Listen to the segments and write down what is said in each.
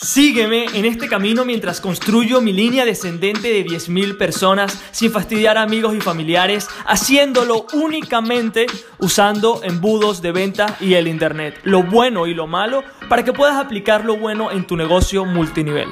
Sígueme en este camino mientras construyo mi línea descendente de 10.000 personas sin fastidiar a amigos y familiares, haciéndolo únicamente usando embudos de venta y el Internet, lo bueno y lo malo, para que puedas aplicar lo bueno en tu negocio multinivel.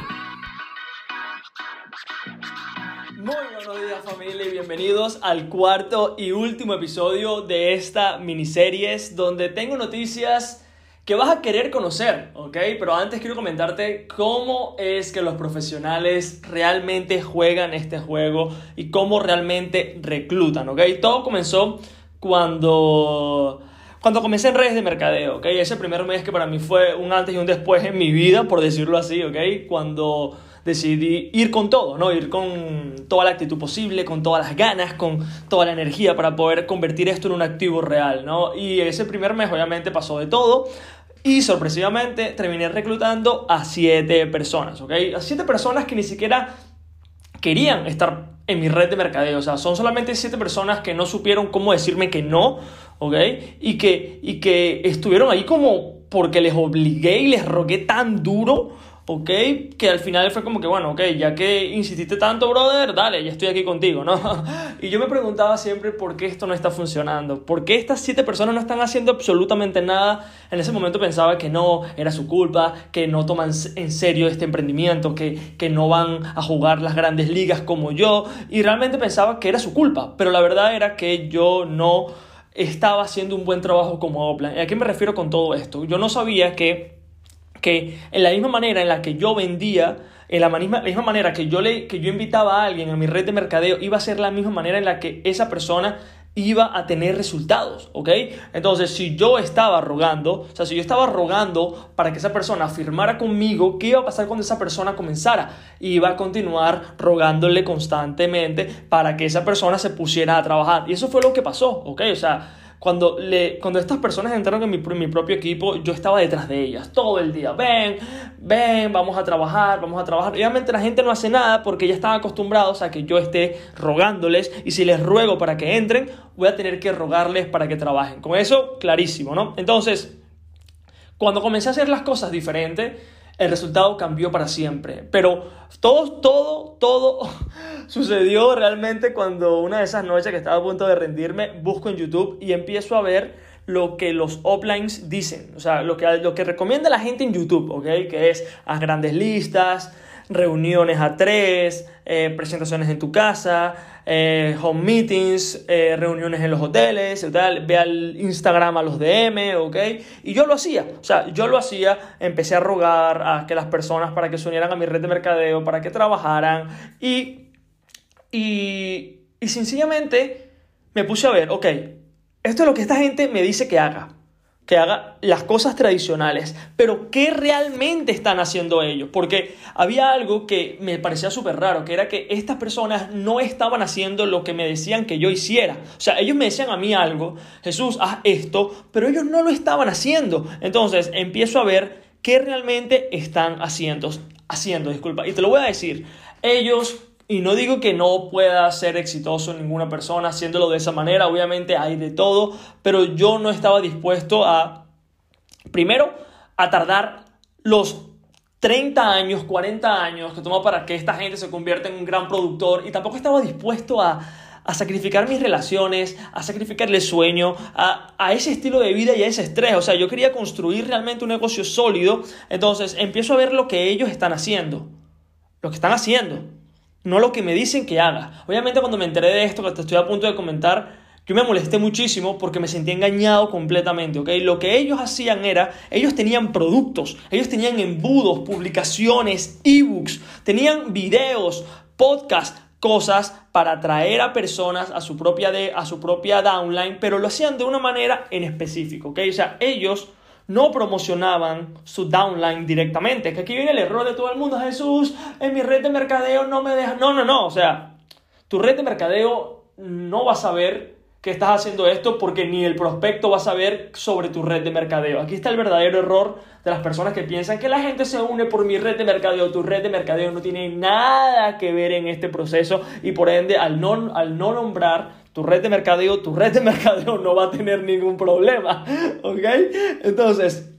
Muy buenos días familia y bienvenidos al cuarto y último episodio de esta miniserie donde tengo noticias que vas a querer conocer, ¿ok? Pero antes quiero comentarte cómo es que los profesionales realmente juegan este juego y cómo realmente reclutan, ¿ok? Todo comenzó cuando... Cuando comencé en redes de mercadeo, ¿ok? Ese primer mes que para mí fue un antes y un después en mi vida, por decirlo así, ¿ok? Cuando decidí ir con todo, ¿no? Ir con toda la actitud posible, con todas las ganas, con toda la energía para poder convertir esto en un activo real, ¿no? Y ese primer mes obviamente pasó de todo, y sorpresivamente terminé reclutando a siete personas, ¿ok? A siete personas que ni siquiera querían estar en mi red de mercadeo. O sea, son solamente siete personas que no supieron cómo decirme que no, ¿ok? Y que, y que estuvieron ahí como porque les obligué y les rogué tan duro ¿ok? Que al final fue como que, bueno, ok, ya que insististe tanto, brother, dale, ya estoy aquí contigo, ¿no? Y yo me preguntaba siempre por qué esto no está funcionando, por qué estas siete personas no están haciendo absolutamente nada. En ese momento pensaba que no, era su culpa, que no toman en serio este emprendimiento, que, que no van a jugar las grandes ligas como yo, y realmente pensaba que era su culpa, pero la verdad era que yo no estaba haciendo un buen trabajo como Oplan. ¿Y a qué me refiero con todo esto? Yo no sabía que que en la misma manera en la que yo vendía, en la misma, misma manera que yo, le, que yo invitaba a alguien a mi red de mercadeo, iba a ser la misma manera en la que esa persona iba a tener resultados, ¿ok? Entonces, si yo estaba rogando, o sea, si yo estaba rogando para que esa persona firmara conmigo, ¿qué iba a pasar cuando esa persona comenzara? Iba a continuar rogándole constantemente para que esa persona se pusiera a trabajar. Y eso fue lo que pasó, ¿ok? O sea, cuando, le, cuando estas personas entraron en mi, mi, propio equipo, yo estaba detrás de ellas todo el día. Ven, ven, vamos a trabajar, vamos a trabajar. Obviamente la gente no hace nada porque ya están acostumbrados a que yo esté rogándoles y si les ruego para que entren, voy a tener que rogarles para que trabajen. Con eso, clarísimo, ¿no? Entonces, cuando comencé a hacer las cosas diferentes, el resultado cambió para siempre. Pero todo, todo, todo sucedió realmente cuando una de esas noches que estaba a punto de rendirme, busco en YouTube y empiezo a ver lo que los uplines dicen, o sea, lo que, lo que recomienda la gente en YouTube, ¿ok? Que es haz grandes listas, reuniones a tres, eh, presentaciones en tu casa, eh, home meetings, eh, reuniones en los hoteles, tal, ve al Instagram a los DM, ¿ok? Y yo lo hacía, o sea, yo lo hacía, empecé a rogar a que las personas para que se unieran a mi red de mercadeo, para que trabajaran. Y, y, y sencillamente me puse a ver, ok, esto es lo que esta gente me dice que haga que haga las cosas tradicionales, pero ¿qué realmente están haciendo ellos? Porque había algo que me parecía súper raro, que era que estas personas no estaban haciendo lo que me decían que yo hiciera. O sea, ellos me decían a mí algo, Jesús, haz esto, pero ellos no lo estaban haciendo. Entonces empiezo a ver qué realmente están haciendo, haciendo, disculpa, y te lo voy a decir. Ellos y no digo que no pueda ser exitoso ninguna persona haciéndolo de esa manera, obviamente hay de todo, pero yo no estaba dispuesto a, primero, a tardar los 30 años, 40 años que toma para que esta gente se convierta en un gran productor y tampoco estaba dispuesto a, a sacrificar mis relaciones, a sacrificarle sueño, a, a, ese estilo de vida y a ese estrés. O sea, yo quería construir realmente un negocio sólido, entonces empiezo a ver lo que ellos están haciendo, lo que están haciendo no lo que me dicen que haga. Obviamente cuando me enteré de esto que te estoy a punto de comentar, yo me molesté muchísimo porque me sentí engañado completamente, ¿ok? Lo que ellos hacían era, ellos tenían productos, ellos tenían embudos, publicaciones, ebooks, tenían videos, podcasts, cosas para atraer a personas a su propia, a su propia downline, pero lo hacían de una manera en específico, ¿ok? O sea, ellos no promocionaban su downline directamente. Que aquí viene el error de todo el mundo. Jesús, en mi red de mercadeo no me deja. No, no, no. O sea, tu red de mercadeo no va a saber que estás haciendo esto porque ni el prospecto va a saber sobre tu red de mercadeo. Aquí está el verdadero error de las personas que piensan que la gente se une por mi red de mercadeo. Tu red de mercadeo no tiene nada que ver en este proceso y por ende al no, al no nombrar tu red de mercadeo, tu red de mercadeo no va a tener ningún problema, ¿ok? Entonces,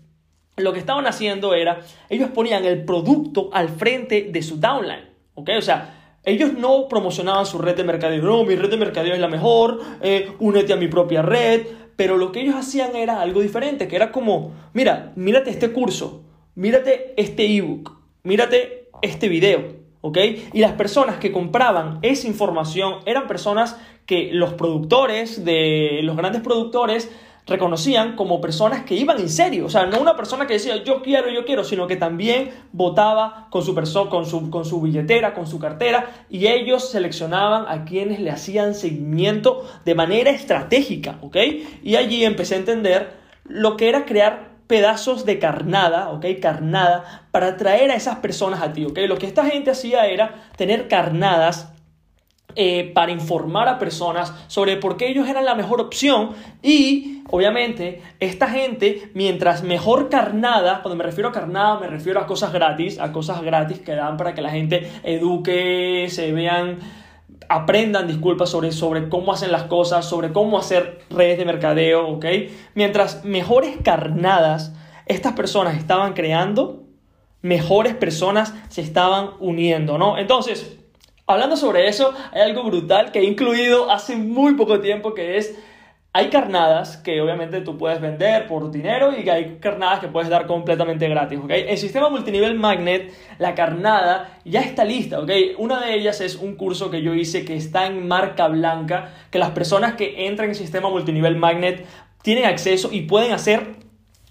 lo que estaban haciendo era, ellos ponían el producto al frente de su downline, ¿ok? O sea, ellos no promocionaban su red de mercadeo, no, mi red de mercadeo es la mejor, eh, únete a mi propia red, pero lo que ellos hacían era algo diferente, que era como, mira, mírate este curso, mírate este ebook, mírate este video, ¿ok? Y las personas que compraban esa información eran personas que los productores de los grandes productores reconocían como personas que iban en serio. O sea, no una persona que decía yo quiero, yo quiero, sino que también votaba con su, con su, con su billetera, con su cartera, y ellos seleccionaban a quienes le hacían seguimiento de manera estratégica, ¿ok? Y allí empecé a entender lo que era crear pedazos de carnada, ¿ok? Carnada, para atraer a esas personas a ti, ¿ok? Lo que esta gente hacía era tener carnadas eh, para informar a personas sobre por qué ellos eran la mejor opción y obviamente esta gente mientras mejor carnada, cuando me refiero a carnada me refiero a cosas gratis, a cosas gratis que dan para que la gente eduque, se vean aprendan, disculpas, sobre, sobre cómo hacen las cosas, sobre cómo hacer redes de mercadeo, ¿ok? Mientras mejores carnadas estas personas estaban creando, mejores personas se estaban uniendo, ¿no? Entonces, Hablando sobre eso, hay algo brutal que he incluido hace muy poco tiempo que es, hay carnadas que obviamente tú puedes vender por dinero y hay carnadas que puedes dar completamente gratis, ¿ok? El sistema multinivel Magnet, la carnada ya está lista, ¿ok? Una de ellas es un curso que yo hice que está en marca blanca, que las personas que entran en el sistema multinivel Magnet tienen acceso y pueden hacer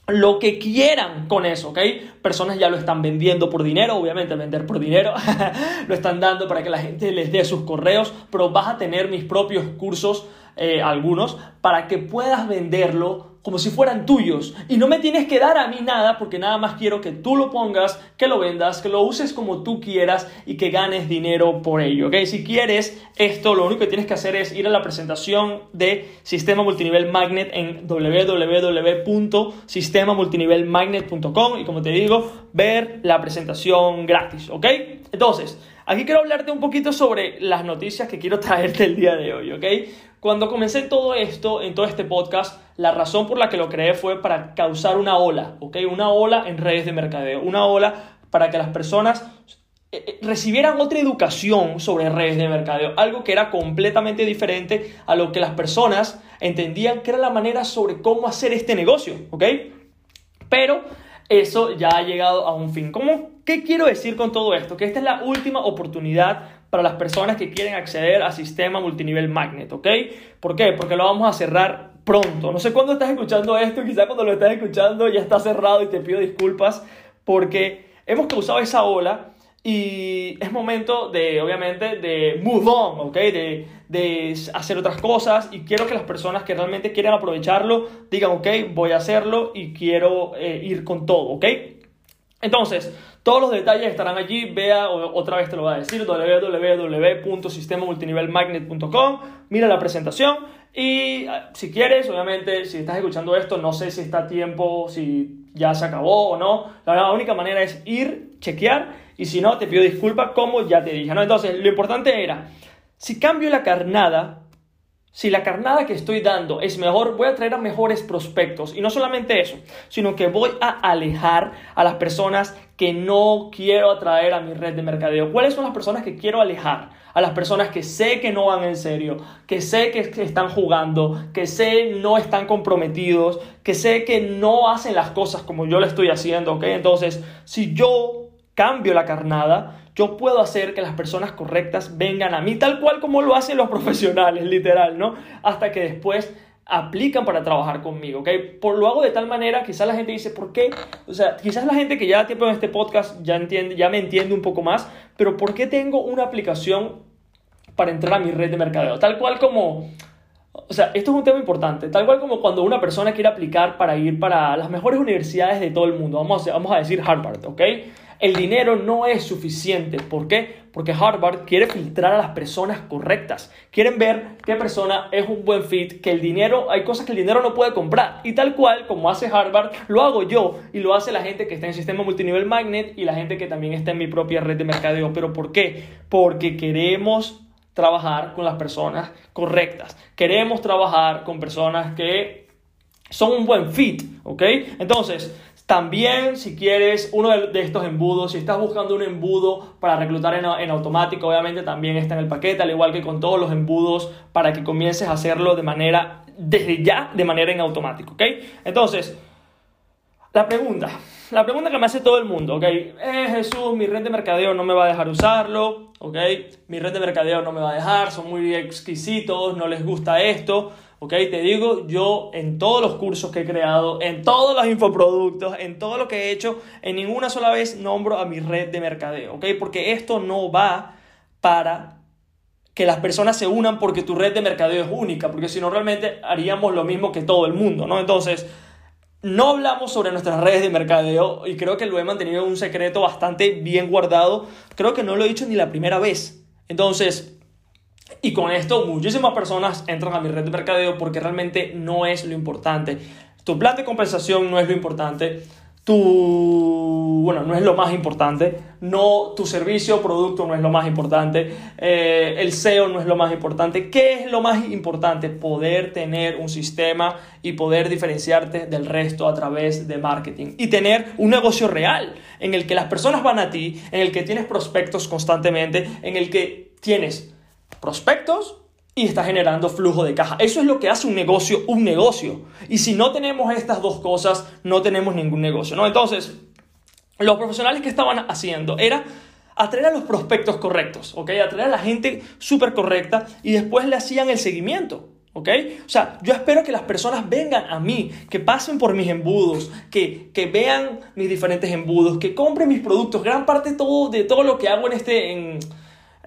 lo que quieran con eso, ¿ok? Personas ya lo están vendiendo por dinero, obviamente vender por dinero, lo están dando para que la gente les dé sus correos, pero vas a tener mis propios cursos, eh, algunos, para que puedas venderlo como si fueran tuyos. Y no me tienes que dar a mí nada porque nada más quiero que tú lo pongas, que lo vendas, que lo uses como tú quieras y que ganes dinero por ello. ¿ok? Si quieres esto, lo único que tienes que hacer es ir a la presentación de Sistema Multinivel Magnet en www.sistemamultinivelmagnet.com y como te digo, ver la presentación gratis. ¿ok? Entonces, aquí quiero hablarte un poquito sobre las noticias que quiero traerte el día de hoy. ¿ok? Cuando comencé todo esto, en todo este podcast, la razón por la que lo creé fue para causar una ola, ¿ok? Una ola en redes de mercadeo, una ola para que las personas eh, eh, recibieran otra educación sobre redes de mercadeo, algo que era completamente diferente a lo que las personas entendían que era la manera sobre cómo hacer este negocio, ¿ok? Pero eso ya ha llegado a un fin. ¿Cómo? ¿Qué quiero decir con todo esto? Que esta es la última oportunidad para las personas que quieren acceder al sistema multinivel Magnet, ¿ok? ¿Por qué? Porque lo vamos a cerrar pronto. No sé cuándo estás escuchando esto, quizás cuando lo estás escuchando ya está cerrado y te pido disculpas porque hemos causado esa ola y es momento de, obviamente, de move on, ¿ok? De, de hacer otras cosas y quiero que las personas que realmente quieren aprovecharlo digan, ok, voy a hacerlo y quiero eh, ir con todo, ¿ok? Entonces, todos los detalles estarán allí. Vea, otra vez te lo voy a decir, www.sistemamultinivelmagnet.com. Mira la presentación y ah, si quieres, obviamente, si estás escuchando esto, no sé si está a tiempo, si ya se acabó o no. La única manera es ir, chequear y si no, te pido disculpas como ya te dije. ¿no? Entonces, lo importante era, si cambio la carnada, si la carnada que estoy dando es mejor, voy a traer a mejores prospectos. Y no solamente eso, sino que voy a alejar a las personas que no quiero atraer a mi red de mercadeo. ¿Cuáles son las personas que quiero alejar? A las personas que sé que no van en serio, que sé que están jugando, que sé no están comprometidos, que sé que no hacen las cosas como yo le estoy haciendo, ¿ok? Entonces, si yo cambio la carnada, yo puedo hacer que las personas correctas vengan a mí, tal cual como lo hacen los profesionales, literal, ¿no? Hasta que después aplican para trabajar conmigo, ¿ok? Por, lo hago de tal manera, quizás la gente dice, ¿por qué? O sea, quizás la gente que ya tiempo en este podcast ya, entiende, ya me entiende un poco más, pero ¿por qué tengo una aplicación para entrar a mi red de mercadeo? Tal cual como... O sea, esto es un tema importante, tal cual como cuando una persona quiere aplicar para ir para las mejores universidades de todo el mundo, vamos a, vamos a decir Harvard, ¿ok? El dinero no es suficiente. ¿Por qué? Porque Harvard quiere filtrar a las personas correctas. Quieren ver qué persona es un buen fit, que el dinero, hay cosas que el dinero no puede comprar. Y tal cual, como hace Harvard, lo hago yo y lo hace la gente que está en el sistema multinivel magnet y la gente que también está en mi propia red de mercadeo. ¿Pero por qué? Porque queremos trabajar con las personas correctas. Queremos trabajar con personas que son un buen fit, ¿ok? Entonces, También, si quieres uno de estos embudos, si estás buscando un embudo para reclutar en, automático, obviamente también está en el paquete, al igual que con todos los embudos, para que comiences a hacerlo de manera, desde ya, de manera en automático, ¿ok? Entonces, la pregunta, la pregunta que me hace todo el mundo, ¿ok? Eh, Jesús, mi red de mercadeo no me va a dejar usarlo, ¿ok? Mi red de mercadeo no me va a dejar, son muy exquisitos, no les gusta esto. ¿Ok? Te digo, yo en todos los cursos que he creado, en todos los infoproductos, en todo lo que he hecho, en ninguna sola vez nombro a mi red de mercadeo, ¿ok? Porque esto no va para que las personas se unan porque tu red de mercadeo es única, porque si no realmente haríamos lo mismo que todo el mundo, ¿no? Entonces, no hablamos sobre nuestras redes de mercadeo y creo que lo he mantenido un secreto bastante bien guardado. Creo que no lo he dicho ni la primera vez. Entonces, y con esto muchísimas personas entran a mi red de mercadeo porque realmente no es lo importante. Tu plan de compensación no es lo importante. Tu, bueno, no es lo más importante. No, tu servicio o producto no es lo más importante. Eh, el SEO no es lo más importante. ¿Qué es lo más importante? Poder tener un sistema y poder diferenciarte del resto a través de marketing. Y tener un negocio real en el que las personas van a ti, en el que tienes prospectos constantemente, en el que tienes prospectos y está generando flujo de caja. Eso es lo que hace un negocio un negocio. Y si no tenemos estas dos cosas, no tenemos ningún negocio, ¿no? Entonces, los profesionales que estaban haciendo era atraer a los prospectos correctos, ¿ok? Atraer a la gente súper correcta y después le hacían el seguimiento. ¿Ok? O sea, yo espero que las personas vengan a mí, que pasen por mis embudos, que, que vean mis diferentes embudos, que compren mis productos. Gran parte todo, de todo lo que hago en este,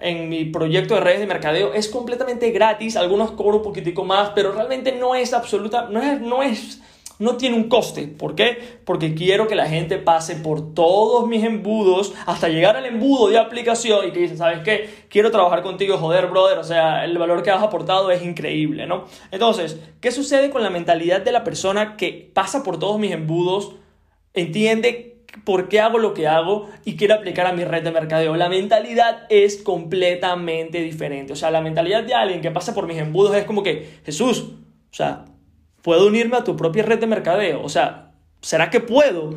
en mi proyecto de redes de mercadeo es completamente gratis, algunos cobro un poquitico más, pero realmente no es absoluta, no es, no es, no tiene un coste. ¿Por qué? Porque quiero que la gente pase por todos mis embudos hasta llegar al embudo de aplicación y que dicen, ¿sabes qué? Quiero trabajar contigo, joder, brother, o sea, el valor que has aportado es increíble, ¿no? Entonces, ¿qué sucede con la mentalidad de la persona que pasa por todos mis embudos? Entiende por qué hago lo que hago y quiero aplicar a mi red de mercadeo. La mentalidad es completamente diferente. O sea, la mentalidad de alguien que pasa por mis embudos es como que, Jesús, o sea, puedo unirme a tu propia red de mercadeo. O sea, ¿será que puedo?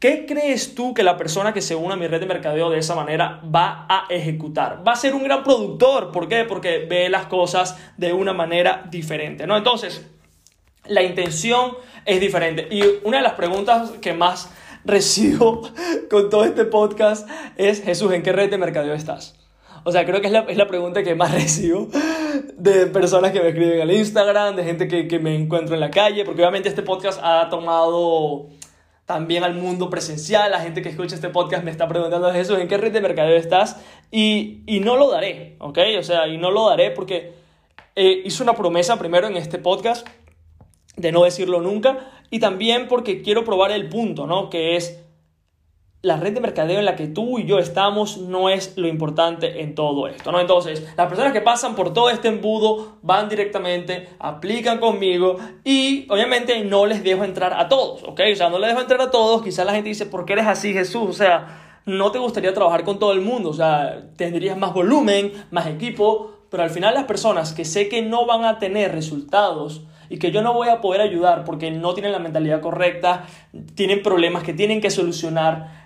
¿Qué crees tú que la persona que se une a mi red de mercadeo de esa manera va a ejecutar? Va a ser un gran productor. ¿Por qué? Porque ve las cosas de una manera diferente, ¿no? Entonces, la intención es diferente. Y una de las preguntas que más recibo con todo este podcast es, Jesús, ¿en qué red de mercadeo estás? O sea, creo que es la, es la, pregunta que más recibo de personas que me escriben al Instagram, de gente que, que, me encuentro en la calle, porque obviamente este podcast ha tomado también al mundo presencial. La gente que escucha este podcast me está preguntando, Jesús, ¿en qué red de mercadeo estás? Y, y no lo daré, ¿ok? O sea, y no lo daré porque eh, hice una promesa primero en este podcast de no decirlo nunca y también porque quiero probar el punto, ¿no? Que es la red de mercadeo en la que tú y yo estamos no es lo importante en todo esto, ¿no? Entonces, las personas que pasan por todo este embudo van directamente, aplican conmigo y obviamente no les dejo entrar a todos, ¿ok? O sea, no les dejo entrar a todos, quizás la gente dice, ¿por qué eres así, Jesús? O sea, no te gustaría trabajar con todo el mundo, o sea, tendrías más volumen, más equipo, pero al final las personas que sé que no van a tener resultados, y que yo no voy a poder ayudar porque no tienen la mentalidad correcta, tienen problemas que tienen que solucionar.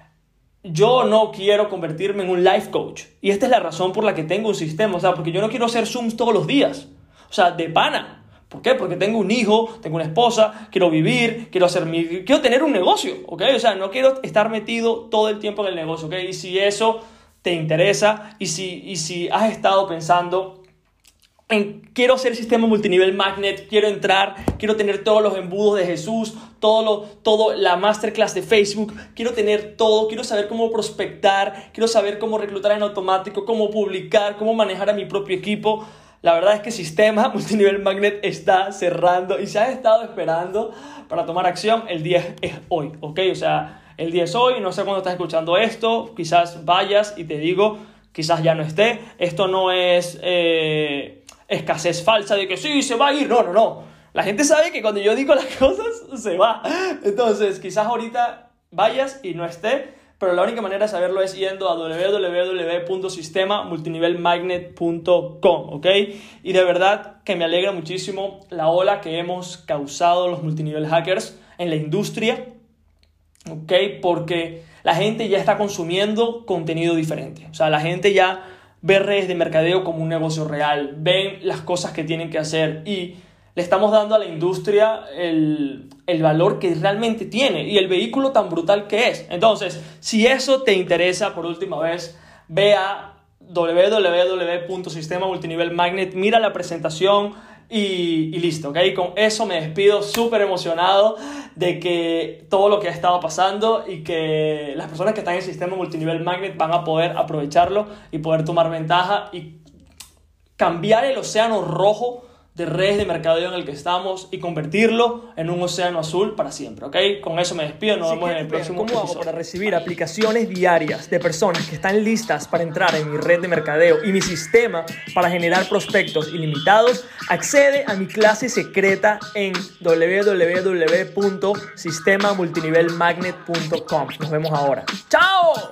Yo no quiero convertirme en un life coach. Y esta es la razón por la que tengo un sistema. O sea, porque yo no quiero hacer Zooms todos los días. O sea, de pana. ¿Por qué? Porque tengo un hijo, tengo una esposa, quiero vivir, quiero hacer mi... Quiero tener un negocio, ¿ok? O sea, no quiero estar metido todo el tiempo en el negocio, ¿ok? Y si eso te interesa y si, y si has estado pensando quiero hacer sistema multinivel magnet, quiero entrar, quiero tener todos los embudos de Jesús, todo, lo, todo la masterclass de Facebook, quiero tener todo, quiero saber cómo prospectar, quiero saber cómo reclutar en automático, cómo publicar, cómo manejar a mi propio equipo. La verdad es que sistema multinivel magnet está cerrando y se ha estado esperando para tomar acción. El día es hoy, ¿ok? O sea, el día es hoy, no sé cuándo estás escuchando esto, quizás vayas y te digo, quizás ya no esté. Esto no es... Eh, escasez falsa de que sí, se va a ir. No, no, no. La gente sabe que cuando yo digo las cosas, se va. Entonces, quizás ahorita vayas y no esté, pero la única manera de saberlo es yendo a www.sistemamultinivelmagnet.com, ¿ok? Y de verdad que me alegra muchísimo la ola que hemos causado los multinivel hackers en la industria. ¿ok? Porque la gente ya está consumiendo contenido diferente. O sea, la gente ya ve redes de mercadeo como un negocio real, ven las cosas que tienen que hacer y le estamos dando a la industria el, el, valor que realmente tiene y el vehículo tan brutal que es. Entonces, si eso te interesa, por última vez, ve a www.sistemamultinivelmagnet, mira la presentación, y, listo, ¿ok? Con eso me despido súper emocionado de que todo lo que ha estado pasando y que las personas que están en el sistema multinivel magnet van a poder aprovecharlo y poder tomar ventaja y cambiar el océano rojo de redes de mercadeo en el que estamos y convertirlo en un océano azul para siempre, ¿ok? Con eso me despido, nos vemos en el próximo ¿Cómo hago para recibir aplicaciones diarias de personas que están listas para entrar en mi red de mercadeo y mi sistema para generar prospectos ilimitados? Accede a mi clase secreta en www.sistemamultinivelmagnet.com. Nos vemos ahora. ¡Chao!